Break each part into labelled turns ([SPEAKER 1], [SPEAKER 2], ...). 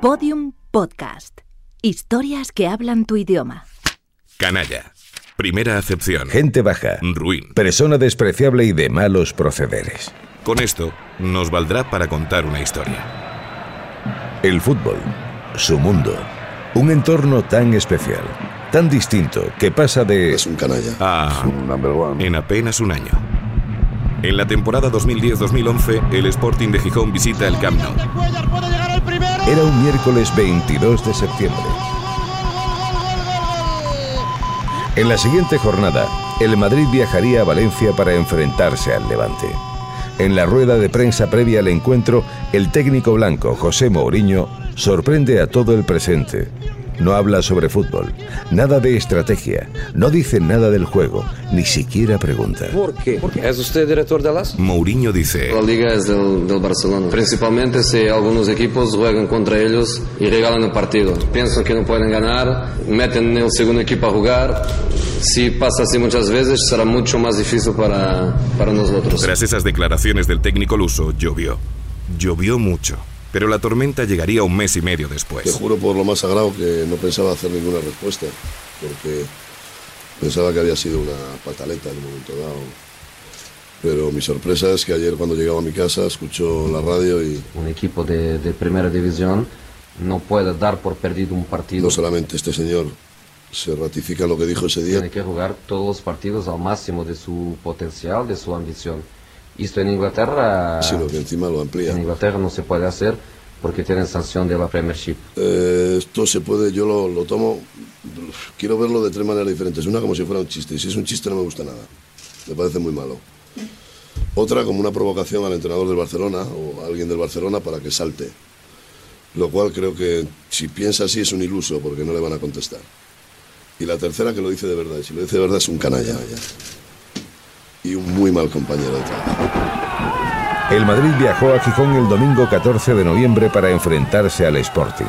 [SPEAKER 1] Podium Podcast. Historias que hablan tu idioma.
[SPEAKER 2] Canalla. Primera acepción.
[SPEAKER 3] Gente baja.
[SPEAKER 2] Ruin.
[SPEAKER 3] Persona despreciable y de malos procederes.
[SPEAKER 2] Con esto nos valdrá para contar una historia.
[SPEAKER 3] El fútbol. Su mundo. Un entorno tan especial, tan distinto, que pasa de...
[SPEAKER 4] Es un canalla.
[SPEAKER 2] A...
[SPEAKER 4] Un number one.
[SPEAKER 2] en apenas un año. En la temporada 2010-2011, el Sporting de Gijón visita el Camp Nou.
[SPEAKER 3] Era un miércoles 22 de septiembre. En la siguiente jornada, el Madrid viajaría a Valencia para enfrentarse al Levante. En la rueda de prensa previa al encuentro, el técnico blanco José Mourinho sorprende a todo el presente. No habla sobre fútbol, nada de estrategia, no dice nada del juego, ni siquiera pregunta.
[SPEAKER 5] ¿Por qué? ¿Es usted director de las?
[SPEAKER 2] Mourinho dice,
[SPEAKER 5] La liga es del, del Barcelona. Principalmente si algunos equipos juegan contra ellos y regalan el partido. Piensan que no pueden ganar, meten el segundo equipo a jugar. Si pasa así muchas veces, será mucho más difícil para, para nosotros.
[SPEAKER 2] tras esas declaraciones del técnico luso, llovió. Llovió mucho. Pero la tormenta llegaría un mes y medio
[SPEAKER 4] Te
[SPEAKER 2] después.
[SPEAKER 4] juro por lo más sagrado que no pensaba hacer ninguna respuesta, porque pensaba que había sido una pataleta en un momento dado. Pero mi sorpresa es que ayer cuando llegaba a mi casa escuchó la radio y
[SPEAKER 5] Un equipo de, de primera división no puede dar por perdido un partido.
[SPEAKER 4] no solamente este señor se ratifica lo que dijo ese día,
[SPEAKER 5] Tiene que jugar todos los partidos al máximo de su potencial, de su ambición. Esto en Inglaterra,
[SPEAKER 4] sino que encima lo amplía.
[SPEAKER 5] en Inglaterra no se puede hacer porque tienen sanción de la Premiership.
[SPEAKER 4] Eh, esto se puede, yo lo, lo tomo, quiero verlo de tres maneras diferentes. Una como si fuera un chiste, y si es un chiste no me gusta nada, me parece muy malo. Otra como una provocación al entrenador del Barcelona o a alguien del Barcelona para que salte. Lo cual creo que si piensa así es un iluso porque no le van a contestar. Y la tercera que lo dice de verdad, y si lo dice de verdad es un canalla. Y un muy mal compañero de trabajo.
[SPEAKER 3] El Madrid viajó a Gijón el domingo 14 de noviembre para enfrentarse al Sporting.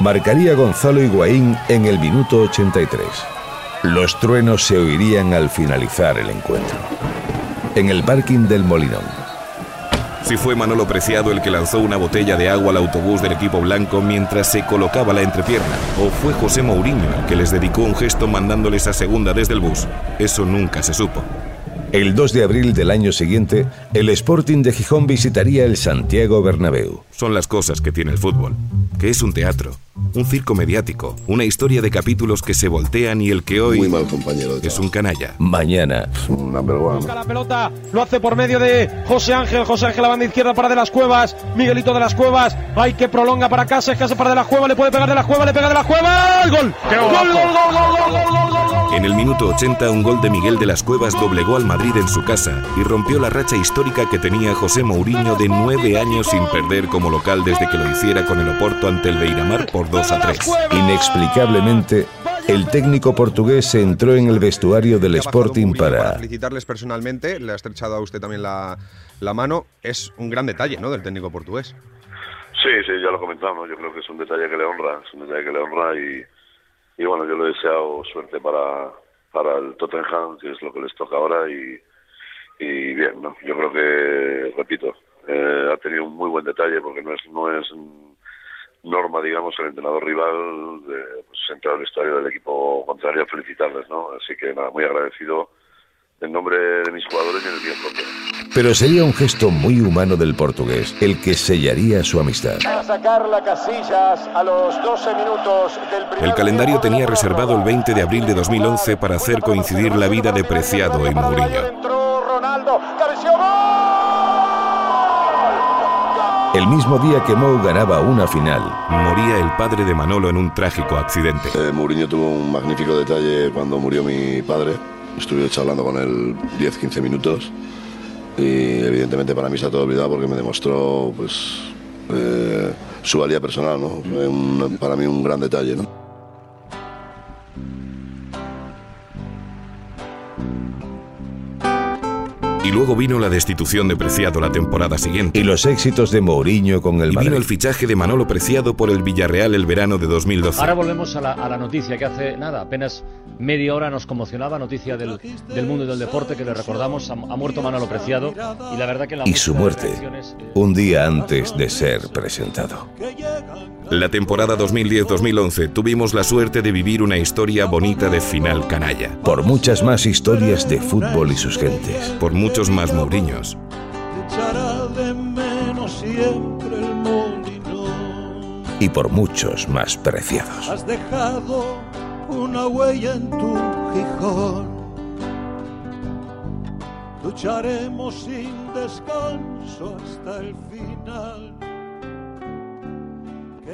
[SPEAKER 3] Marcaría Gonzalo Higuaín en el minuto 83. Los truenos se oirían al finalizar el encuentro. En el parking del Molinón.
[SPEAKER 2] Si fue Manolo Preciado el que lanzó una botella de agua al autobús del equipo blanco mientras se colocaba la entrepierna, o fue José Mourinho el que les dedicó un gesto mandándoles a segunda desde el bus, eso nunca se supo.
[SPEAKER 3] El 2 de abril del año siguiente, el Sporting de Gijón visitaría el Santiago Bernabéu
[SPEAKER 2] son las cosas que tiene el fútbol, que es un teatro, un circo mediático, una historia de capítulos que se voltean y el que hoy
[SPEAKER 4] Muy mal compañero
[SPEAKER 2] es un canalla.
[SPEAKER 3] Mañana.
[SPEAKER 6] Busca la pelota, lo hace por medio de José Ángel, José Ángel la banda izquierda para de las cuevas, Miguelito de las cuevas, hay que prolonga para Casas, Casas para de las cuevas, le puede pegar de las cuevas, le pega de las cuevas, ¡Gol! gol, gol, gol, gol, gol, gol, gol.
[SPEAKER 2] En el minuto 80, un gol de Miguel de las Cuevas doblegó al Madrid en su casa y rompió la racha histórica que tenía José Mourinho de nueve años sin perder como local desde que lo hiciera con el Oporto ante el Beiramar por 2 a 3.
[SPEAKER 3] inexplicablemente, el técnico portugués se entró en el vestuario del Sporting
[SPEAKER 7] Mourinho
[SPEAKER 3] para...
[SPEAKER 7] felicitarles personalmente, le ha estrechado a usted también la, la mano. Es un gran detalle, ¿no?, del técnico portugués.
[SPEAKER 8] Sí, sí, ya lo comentamos. Yo creo que es un detalle que le honra, es un detalle que le honra y, y bueno, yo le he deseado suerte para, para el Tottenham, que es lo que les toca ahora y, y bien, ¿no? Yo creo que, repito, eh, ha tenido un muy buen detalle porque no es, no es norma, digamos, el entrenador rival de pues, entrar al vestuario del equipo contrario a felicitarles, ¿no? Así que nada, muy agradecido en nombre de mis jugadores y en el mío propio.
[SPEAKER 3] Pero sería un gesto muy humano del portugués el que sellaría su amistad.
[SPEAKER 9] a sacar la Casillas a los 12 minutos del primer
[SPEAKER 2] El calendario tenía reservado el 20 de abril de 2011 para hacer coincidir la vida de Preciado y Mourinho.
[SPEAKER 9] Entró Ronaldo.
[SPEAKER 3] El mismo día que Mou ganaba una final,
[SPEAKER 2] Moría el padre de Manolo en un trágico accidente.
[SPEAKER 4] Eh, Mourinho tuvo un magnífico detalle cuando murió mi padre. Estuve charlando con él 10-15 minutos y evidentemente para mí está todo olvidado porque me demostró pues eh, su valía personal, ¿no? Fue un- para mí un gran detalle, ¿no?
[SPEAKER 2] Y luego vino la destitución de Preciado la temporada siguiente.
[SPEAKER 3] y los éxitos de Mourinho con el
[SPEAKER 2] Y vino el fichaje de Manolo Preciado por el Villarreal el verano de 2012.
[SPEAKER 10] Ahora volvemos a la, a la noticia que hace nada, apenas media hora nos conmocionaba, noticia del, del mundo y del deporte que le recordamos, ha, ha muerto Manolo Preciado y la verdad que la
[SPEAKER 3] Y su muerte, un día antes de ser presentado.
[SPEAKER 2] La temporada 2010-2011 tuvimos la suerte de vivir una historia bonita de final canalla.
[SPEAKER 3] Por muchas más historias de fútbol y sus gentes.
[SPEAKER 2] Por muchos más Mourinhos.
[SPEAKER 3] Y por muchos más preciados.
[SPEAKER 11] Has dejado una huella en tu Gijón. Lucharemos sin descanso hasta el final.